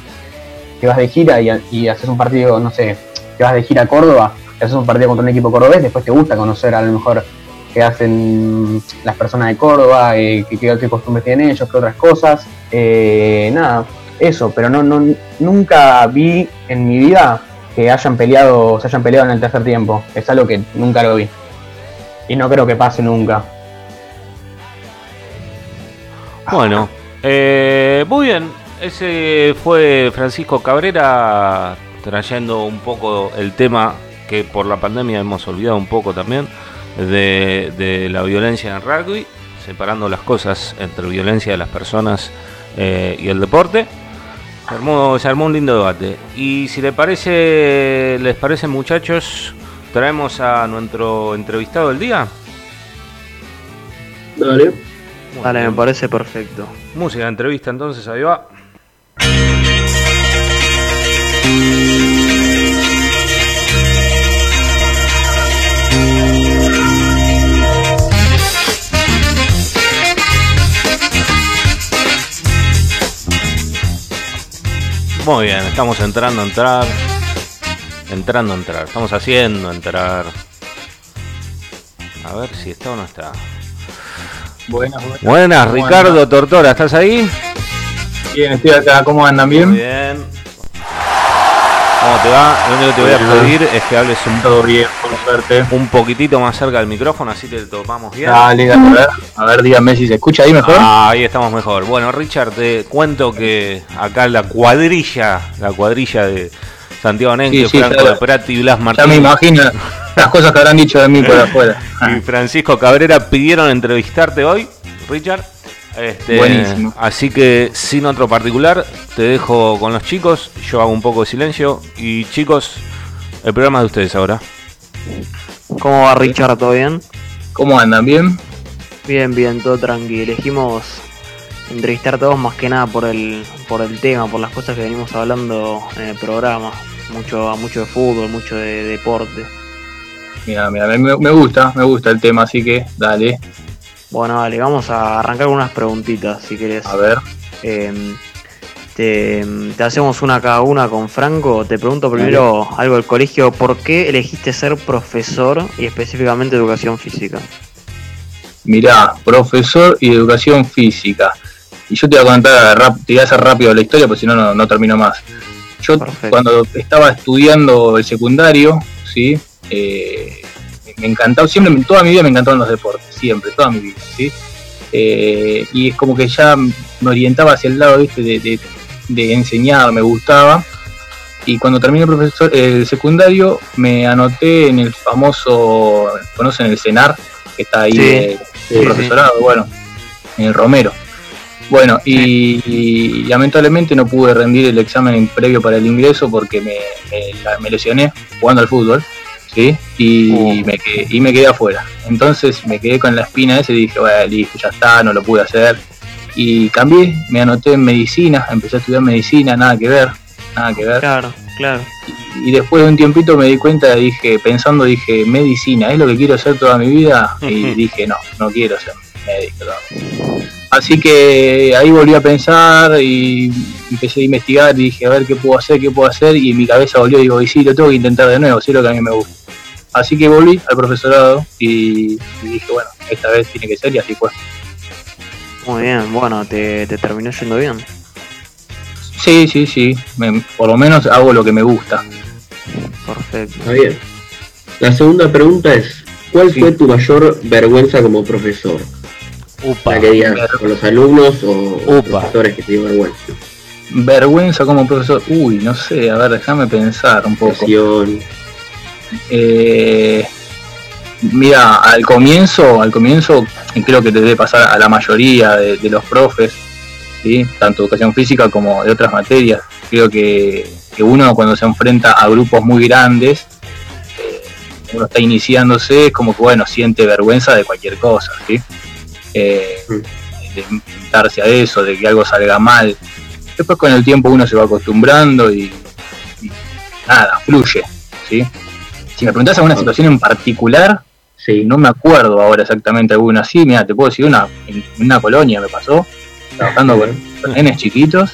te vas de gira y, haces un partido, no sé, te vas de gira a Córdoba, y haces un partido contra un equipo cordobés, después te gusta conocer a lo mejor que hacen las personas de Córdoba, eh, qué, costumbres tienen ellos, qué otras cosas. Eh, nada, eso, pero no, no, nunca vi en mi vida que hayan peleado, se hayan peleado en el tercer tiempo. Es algo que nunca lo vi. Y no creo que pase nunca. Bueno, eh, muy bien. Ese fue Francisco Cabrera trayendo un poco el tema que por la pandemia hemos olvidado un poco también de, la violencia en rugby, separando las cosas entre violencia de las personas eh, y el deporte. Se armó, se armó un lindo debate. Y si les parece, les parece muchachos, traemos a nuestro entrevistado del día. Dale. Dale, me parece perfecto. Música de entrevista entonces, ahí va. Muy bien, estamos entrando a entrar. Entrando a entrar. Estamos haciendo entrar. A ver si está o no está. Buenas, buenas. Buenas, Ricardo Tortora, ¿estás ahí? Bien, estoy acá. ¿Cómo andan? ¿Bien? Muy bien. ¿Cómo te va? Lo único que te voy a pedir es que hables un, Todo bien, por suerte. un poquitito más cerca del micrófono, así te tomamos bien. Dale, dale, a ver, a ver, dígame si se escucha ahí mejor. Ah, ahí estamos mejor. Bueno, Richard, te cuento que acá la cuadrilla, la cuadrilla de Santiago Nenque, Franco de Prati y Blas Martínez. Ya me imagino las cosas que habrán dicho de mí por afuera. y Francisco Cabrera pidieron entrevistarte hoy, Richard. Este, Buenísimo. Así que sin otro particular, te dejo con los chicos. Yo hago un poco de silencio. Y chicos, el programa de ustedes ahora. ¿Cómo va Richard? ¿Todo bien? ¿Cómo andan? ¿Bien? Bien, bien, todo tranquilo. Elegimos entrevistar a todos más que nada por el, por el tema, por las cosas que venimos hablando en el programa. Mucho, mucho de fútbol, mucho de, deporte. Mira, mira, me, me gusta, me gusta el tema, así que dale. Bueno, vale, vamos a arrancar con unas preguntitas, si querés. A ver. Em, te, hacemos una cada una con Franco. Te pregunto primero algo del colegio. ¿Por qué elegiste ser profesor y específicamente educación física? Mirá, profesor y educación física. Y yo te voy a contar, te voy a hacer rápido la historia, porque si no, no termino más. Yo cuando estaba estudiando el secundario, ¿sí? Eh, me encantaba, siempre, toda mi vida me encantaron los deportes, siempre, toda mi vida, ¿sí? Eh, y es como que ya me orientaba hacia el lado De, enseñar, me gustaba. Y cuando terminé el, profesor, el secundario, me anoté en el famoso, ¿conocen el CENAR? Que está ahí, el profesorado, bueno, en el Romero. Bueno, y, lamentablemente no pude rendir el examen previo para el ingreso porque me, me, lesioné jugando al fútbol, ¿sí? Y, uh. me quedé, y me quedé afuera. Entonces me quedé con la espina esa y dije, bueno, listo, ya está, no lo pude hacer. Y cambié, me anoté en medicina, empecé a estudiar medicina, nada que ver, nada que ver. Claro, claro. Y, después de un tiempito me di cuenta, dije, pensando, dije, medicina, ¿es lo que quiero hacer toda mi vida? Y dije, no, no quiero ser médico. Así que ahí volví a pensar y empecé a investigar y dije, a ver qué puedo hacer, qué puedo hacer, y en mi cabeza volvió y digo, y sí, lo tengo que intentar de nuevo, sí, lo que a mí me gusta. Así que volví al profesorado y, dije, bueno, esta vez tiene que ser y así fue. Muy bien, bueno, te, terminó yendo bien. Sí, sí, sí, por lo menos hago lo que me gusta. Perfecto. Está bien. La segunda pregunta es, ¿cuál fue tu mayor vergüenza como profesor? Upa. con los alumnos o profesores que te dio vergüenza. Vergüenza como profesor. Uy, no sé, a ver, déjame pensar un poco. Eh, mira, al comienzo, al comienzo creo que te debe pasar a la mayoría de, los profes, ¿sí? tanto educación física como de otras materias. Creo que, uno cuando se enfrenta a grupos muy grandes, eh, uno está iniciándose, es como que bueno, siente vergüenza de cualquier cosa, ¿sí? eh, de enfrentarse a eso, de que algo salga mal. Después con el tiempo uno se va acostumbrando y, nada, fluye. ¿sí? Si me preguntas alguna situación en particular, sí, no me acuerdo ahora exactamente alguna así. Mira, te puedo decir una, en una colonia me pasó, trabajando con, nenes chiquitos.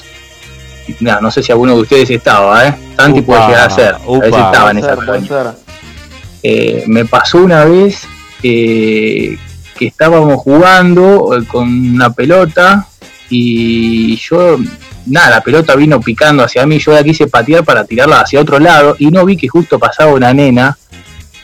No sé si alguno de ustedes estaba, ¿eh? Santi puede llegar a ser. a si estaba en esa colonia. Eh, me pasó una vez eh, que estábamos jugando eh, con una pelota y yo, nada, la pelota vino picando hacia mí, yo la quise patear para tirarla hacia otro lado y no vi que justo pasaba una nena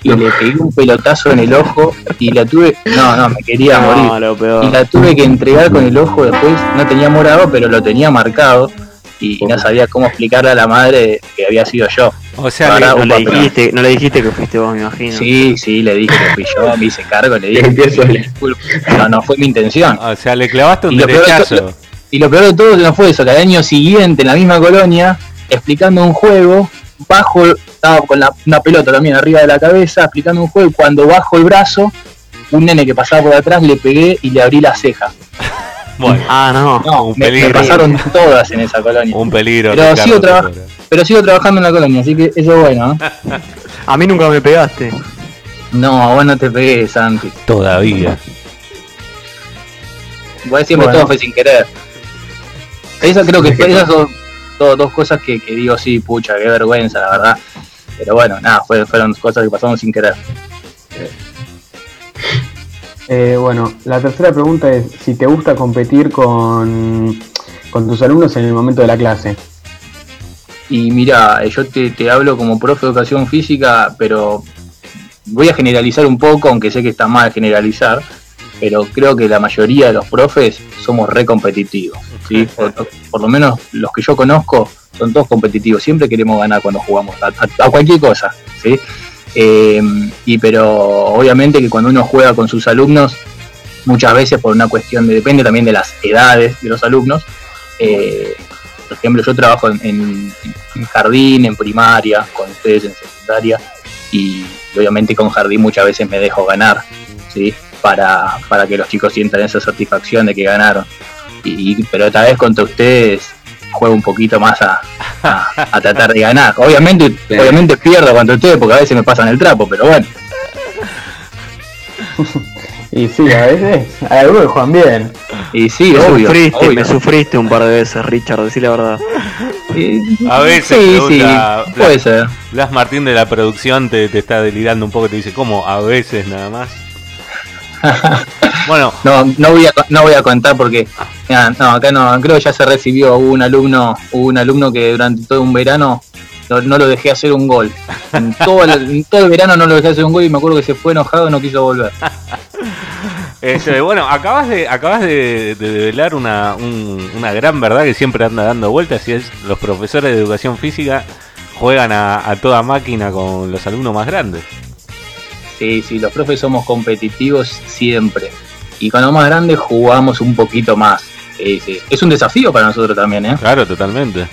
y le pegué un pelotazo en el ojo y la tuve, no, no, me quería morir. Y la tuve que entregar con el ojo después, no tenía morado, pero lo tenía marcado y, no sabía cómo explicarle a la madre que había sido yo. O sea, no, le dijiste, no le dijiste que fuiste vos, me imagino. Sí, sí, le dije que fui yo, me hice cargo, le dije No, no fue mi intención. O sea, le clavaste un derechazo. Y lo peor de todo no fue eso, que al año siguiente, en la misma colonia, explicando un juego, bajo, estaba con la, una pelota también arriba de la cabeza, explicando un juego, y cuando bajo el brazo, un nene que pasaba por atrás le pegué y le abrí la ceja. Bueno, ah, no, un peligro. Me, pasaron todas en esa colonia. Un peligro. Pero sigo, pero sigo trabajando en la colonia, así que eso es bueno. A mí nunca me pegaste. No, a vos no te pegué, Santi. Todavía. Igual siempre todo fue sin querer. Eso creo que esas son dos cosas que, digo, sí, pucha, qué vergüenza, la verdad. Pero bueno, nada, fueron cosas que pasaron sin querer. Eh, bueno, la tercera pregunta es si te gusta competir con, tus alumnos en el momento de la clase. Y mira, yo te, hablo como profe de educación física, pero voy a generalizar un poco, aunque sé que está mal generalizar, pero creo que la mayoría de los profes somos re competitivos. ¿Sí? Por, lo menos los que yo conozco son todos competitivos, siempre queremos ganar cuando jugamos a, a cualquier cosa. ¿sí? Eh, y pero obviamente que cuando uno juega con sus alumnos, muchas veces por una cuestión de, depende también de las edades de los alumnos. Eh, por ejemplo, yo trabajo en, jardín, en primaria, con ustedes en secundaria, y obviamente con jardín muchas veces me dejo ganar, ¿sí? Para, para que los chicos sientan esa satisfacción de que ganaron. Y, pero esta vez contra ustedes juego un poquito más a, a, tratar de ganar. Obviamente, obviamente pierdo contra ustedes porque a veces me pasan el trapo, pero bueno. Y sí, a veces hay algunos juegan bien. Y sí, obvio, sufriste, Me sufriste un par de veces, Richard, decí la verdad. a veces, sí, sí, puede ser. Blas Martín de la producción te, te está delirando un poco, te dice, ¿cómo? A veces nada más. bueno, no, no voy a, no voy a contar porque no, acá no, creo que ya se recibió un alumno, un alumno que durante todo un verano no, lo dejé hacer un gol. En todo, el, todo el verano no lo dejé hacer un gol y me acuerdo que se fue enojado y no quiso volver. Este, bueno, acabas de acabas de, develar una, una gran verdad que siempre anda dando vueltas y es los profesores de educación física juegan a, a toda máquina con los alumnos más grandes. Sí, sí, los profes somos competitivos siempre. Y cuando más grandes jugamos un poquito más. Sí, sí. Es un desafío para nosotros también, ¿eh? Claro, totalmente.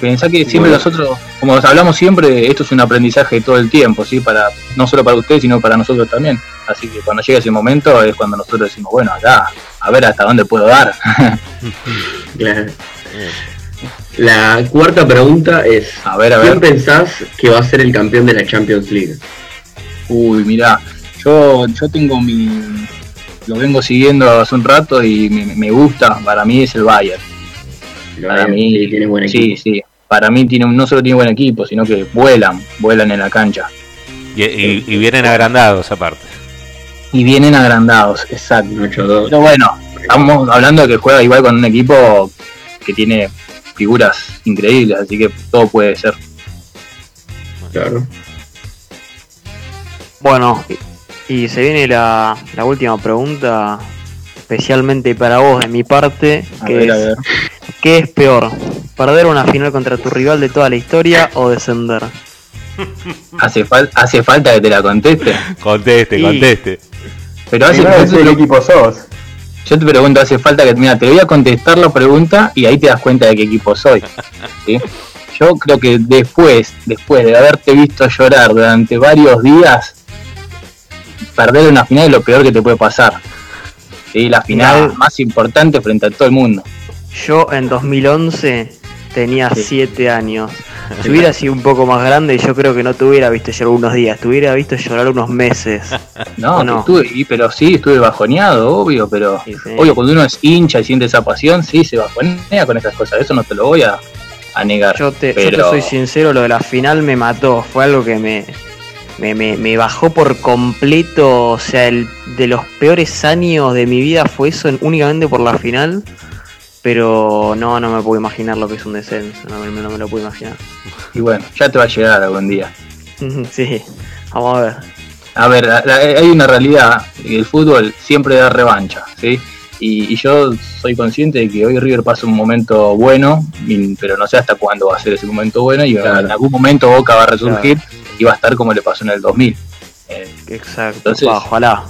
Pensá que siempre nosotros, como hablamos siempre, esto es un aprendizaje todo el tiempo, ¿sí? Para, no solo para ustedes, sino para nosotros también. Así que cuando llega ese momento es cuando nosotros decimos, bueno, acá, a ver hasta dónde puedo dar. La cuarta pregunta es, a ver, a ver. ¿quién pensás que va a ser el campeón de la Champions League? Uy, mirá, yo, yo tengo mi... Lo vengo siguiendo hace un rato y me, gusta, para mí es el Bayern. para mí tiene buen equipo. Sí, sí. Para mí tiene, no solo tiene buen equipo, sino que vuelan, vuelan en la cancha. Y, vienen agrandados aparte. Y vienen agrandados, exacto. Pero bueno, estamos hablando de que juega igual con un equipo que tiene figuras increíbles, así que todo puede ser. Claro. Bueno, y se viene la, última pregunta, especialmente para vos de mi parte, que es, ¿qué es peor? ¿Perder una final contra tu rival de toda la historia o descender? ¿Hace, ¿Hace falta que te la conteste? Conteste, conteste. Pero hace falta el equipo sos. Yo te pregunto, hace falta que, mira, te voy a contestar la pregunta y ahí te das cuenta de qué equipo soy. Yo creo que después, después de haberte visto llorar durante varios días, perder una final es lo peor que te puede pasar. ¿sí? La final más importante frente a todo el mundo. Yo en 2011 tenía 7 años. Si hubiera sido un poco más grande, yo creo que no te hubiera visto llorar unos días, te hubiera visto llorar unos meses. No, no? Estuve, pero sí, estuve bajoneado, obvio, pero obvio, cuando uno es hincha y siente esa pasión, sí, se bajonea con esas cosas, eso no te lo voy a, negar. Yo te, yo te soy sincero, lo de la final me mató, fue algo que me, me, me, bajó por completo. O sea, el de los peores años de mi vida fue eso únicamente por la final. Pero no, no me puedo imaginar lo que es un descenso. No, me lo puedo imaginar. Y bueno, ya te va a llegar algún día. sí, vamos a ver. A ver, hay una realidad. El fútbol siempre da revancha, ¿sí? Y, yo soy consciente de que hoy River pasa un momento bueno, pero no sé hasta cuándo va a ser ese momento bueno y en algún momento Boca va a resurgir y va a estar como le pasó en el 2000. Eh, Exacto, entonces, ojalá.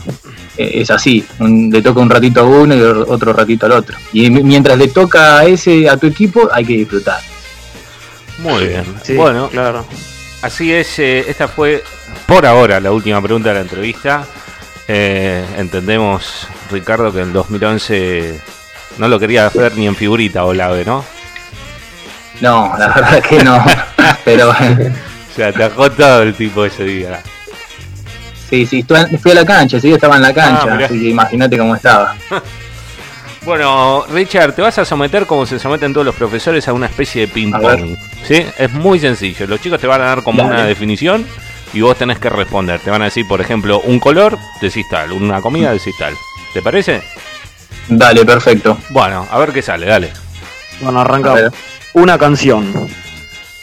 Eh, es así, le toca un ratito a uno y otro ratito al otro. Y mientras le toca a ese a tu equipo, hay que disfrutar. Muy bien. bueno, claro. Así es, eh, esta fue por ahora la última pregunta de la entrevista. entendemos Ricardo, que en el 2011 no lo quería hacer ni en figurita Olave, ¿no? No, la verdad que no. Pero. o sea, te todo el tipo ese día. Sí, sí, fui a la cancha, sí, estaba en la cancha, ah, imagínate cómo estaba. bueno, Richard, te vas a someter como se someten todos los profesores a una especie de ping-pong. ¿Sí? Es muy sencillo. Los chicos te van a dar como una definición y vos tenés que responder. Te van a decir, por ejemplo, un color, decís tal, una comida, decís tal. ¿Te parece? Dale, perfecto. Bueno, a ver qué sale, dale. Bueno, arranca una canción.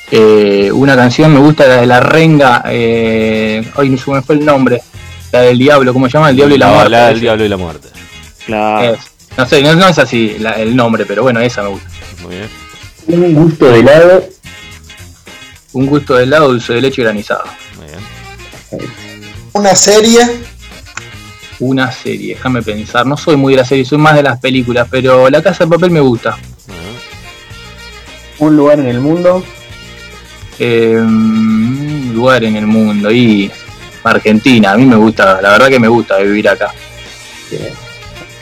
Eh, una canción me gusta la de la renga. Eh, hoy no se me fue el nombre. La del diablo, ¿cómo se llama? El diablo y la muerte. La del diablo y la muerte. Claro. no sé, no, es así el nombre, pero bueno, esa me gusta. Muy bien. Un gusto de helado. Un gusto de helado, dulce de leche granizado. Muy bien. Una serie una serie, déjame pensar. No soy muy de la serie, soy más de las películas, pero La Casa de Papel me gusta. ¿Un lugar en el mundo? Eh, lugar en el mundo. Y Argentina, a mí me gusta, la verdad que me gusta vivir acá.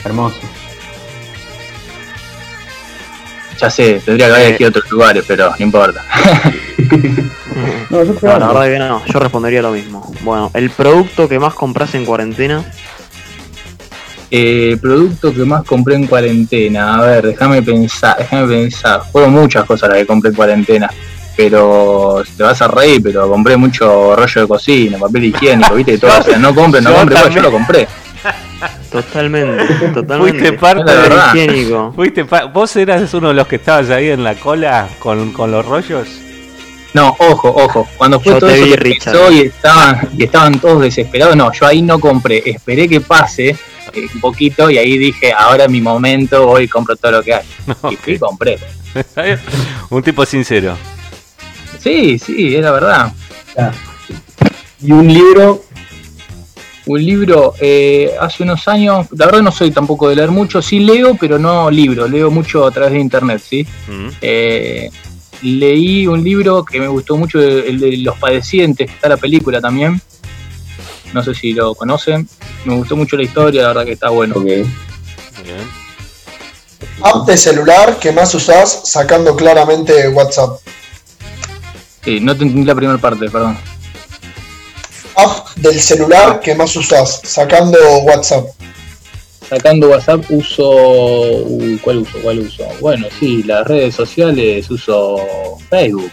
Hermoso. Ya sé, tendría que haber aquí otros lugares, pero no importa. no, la verdad que no, yo respondería lo mismo. Bueno, el producto que más compras en cuarentena eh, producto que más compré en cuarentena. A ver, déjame pensar, déjame pensar. Fueron muchas cosas las que compré en cuarentena. Pero te vas a reír, pero compré mucho rollo de cocina, papel higiénico, viste, todo. O sea, no compre, no compre, pues yo lo compré. Totalmente, totalmente. Fuiste parte del higiénico. Fuiste ¿Vos eras uno de los que estabas ahí en la cola con, con los rollos? No, ojo, ojo. Cuando fue todo eso y estaban, y estaban todos desesperados, no, yo ahí no compré. Esperé que pase un poquito y ahí dije, ahora es mi momento, voy y compro todo lo que hay. Y fui compré. un tipo sincero. Sí, sí, es la verdad. Y un libro Un libro, eh, hace unos años, la verdad no soy tampoco de leer mucho, sí leo, pero no libro, leo mucho a través de internet, ¿sí? Mm. Eh, leí un libro que me gustó mucho, el de Los Padecientes, que está la película también. No sé si lo conocen. Me gustó mucho la historia, la verdad que está bueno. Okay. App de celular que más usás sacando claramente WhatsApp. Sí, no entendí la primera parte, perdón. App del celular que más usás sacando WhatsApp. Sacando WhatsApp uso. ¿Cuál uso? ¿Cuál uso? Bueno, sí, las redes sociales uso Facebook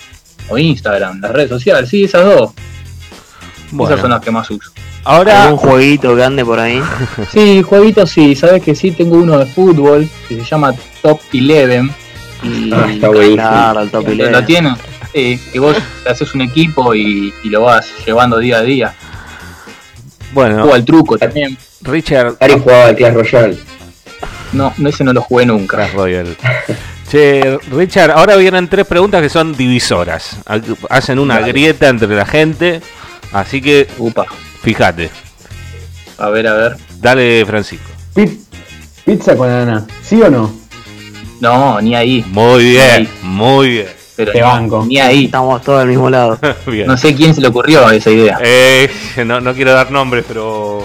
o Instagram, las redes sociales, sí, esas dos. Esas son las que más uso. Ahora. ¿Algún jueguito que ande por ahí? sí, jueguitos sí, sabes que sí, tengo uno de fútbol que se llama Top 11. Y ah, está Claro, el Top 11. ¿Lo tienes? Sí, que vos haces un equipo y, lo vas llevando día a día. Bueno. O al truco también. Richard. Ari jugaba al Clash Royale. No, ese no lo jugué nunca. Clash Royale. che, Richard, ahora vienen tres preguntas que son divisoras. Hacen una grieta entre la gente. Así que. Upa. Fíjate. A ver, a ver. Dale, Francisco. Pizza con Ana, ¿sí o no? No, ni ahí. Muy bien, muy bien. Pero banco. Ni ahí. Estamos todos al mismo lado. No sé quién se le ocurrió esa idea. Eh, no, no quiero dar nombres, pero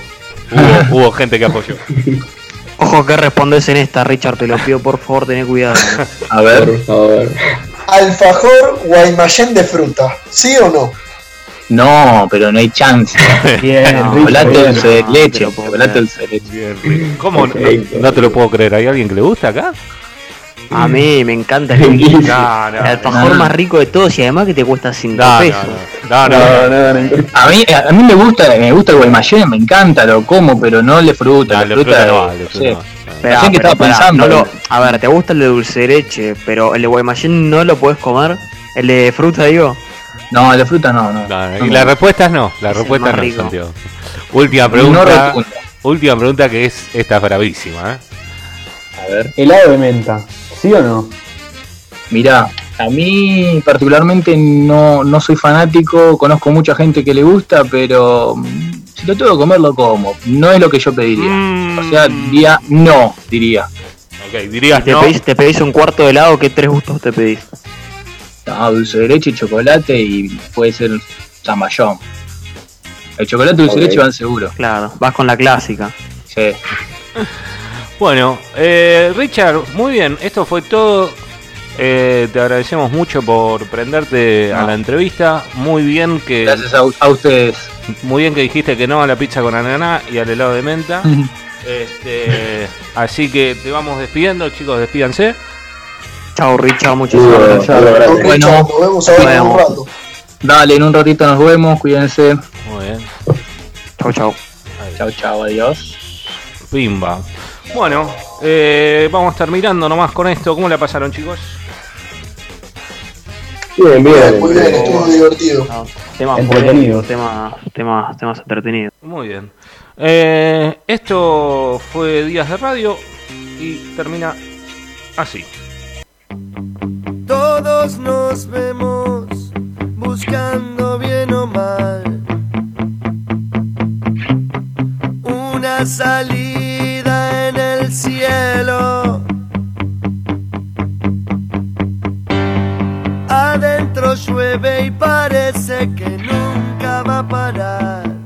hubo, gente que apoyó. Ojo que respondes en esta, Richard, te lo pido por favor, ten cuidado. A ver, a ver. Alfajor Guaymallén de fruta, ¿sí o no? No, pero no hay chance. Bien, no, dulce de leche, chocolate dulce de leche. ¿Cómo? No, te lo puedo creer. ¿Hay alguien que le gusta acá? A mí me encanta el, el alfajor más rico de todos y además que te cuesta 5 pesos. No, no, no, A mí, a mí me gusta, me gusta el guaymallén, me encanta, lo como, pero no le fruta. la fruta, no, no, Pero, que estaba pensando. a ver, te gusta el de dulce de leche, pero el de guaymallén no lo puedes comer. El de fruta, digo. No, de fruta no, no. y la respuesta es no, la respuesta no, Santiago. Última pregunta. última pregunta que es, esta es bravísima, ¿eh? A ver. Helado de menta, ¿sí o no? Mirá, a mí particularmente no, no soy fanático, conozco mucha gente que le gusta, pero mm, si lo tengo que comer lo como. No es lo que yo pediría. O sea, mm. diría no, diría. Ok, dirías te Pedís, te pedís un cuarto de helado, ¿qué tres gustos te pedís? No, dulce de leche y chocolate y puede ser zamballón. El chocolate y dulce de leche van seguro. Claro, vas con la clásica. Sí. Bueno, eh, Richard, muy bien, esto fue todo. Eh, te agradecemos mucho por prenderte a la entrevista. Muy bien que. Gracias a, ustedes. Muy bien que dijiste que no a la pizza con ananá y al helado de menta. este, así que te vamos despidiendo, chicos, despídanse. Chao, Richard, muchas gracias. Bueno, nos vemos ahora en un rato. Dale, en un ratito nos vemos, cuídense. Muy bien. Chao, chao. Chao, chao, adiós. Pimba. Bueno, eh, vamos a estar mirando nomás con esto. ¿Cómo la pasaron, chicos? Bien, bien. Muy bien, estuvo divertido. temas entretenidos. Temas, temas, temas entretenidos. Muy bien. Eh, esto fue Días de Radio y termina así. Todos nos vemos buscando bien o mal una salida en el cielo. Adentro llueve y parece que nunca va a parar.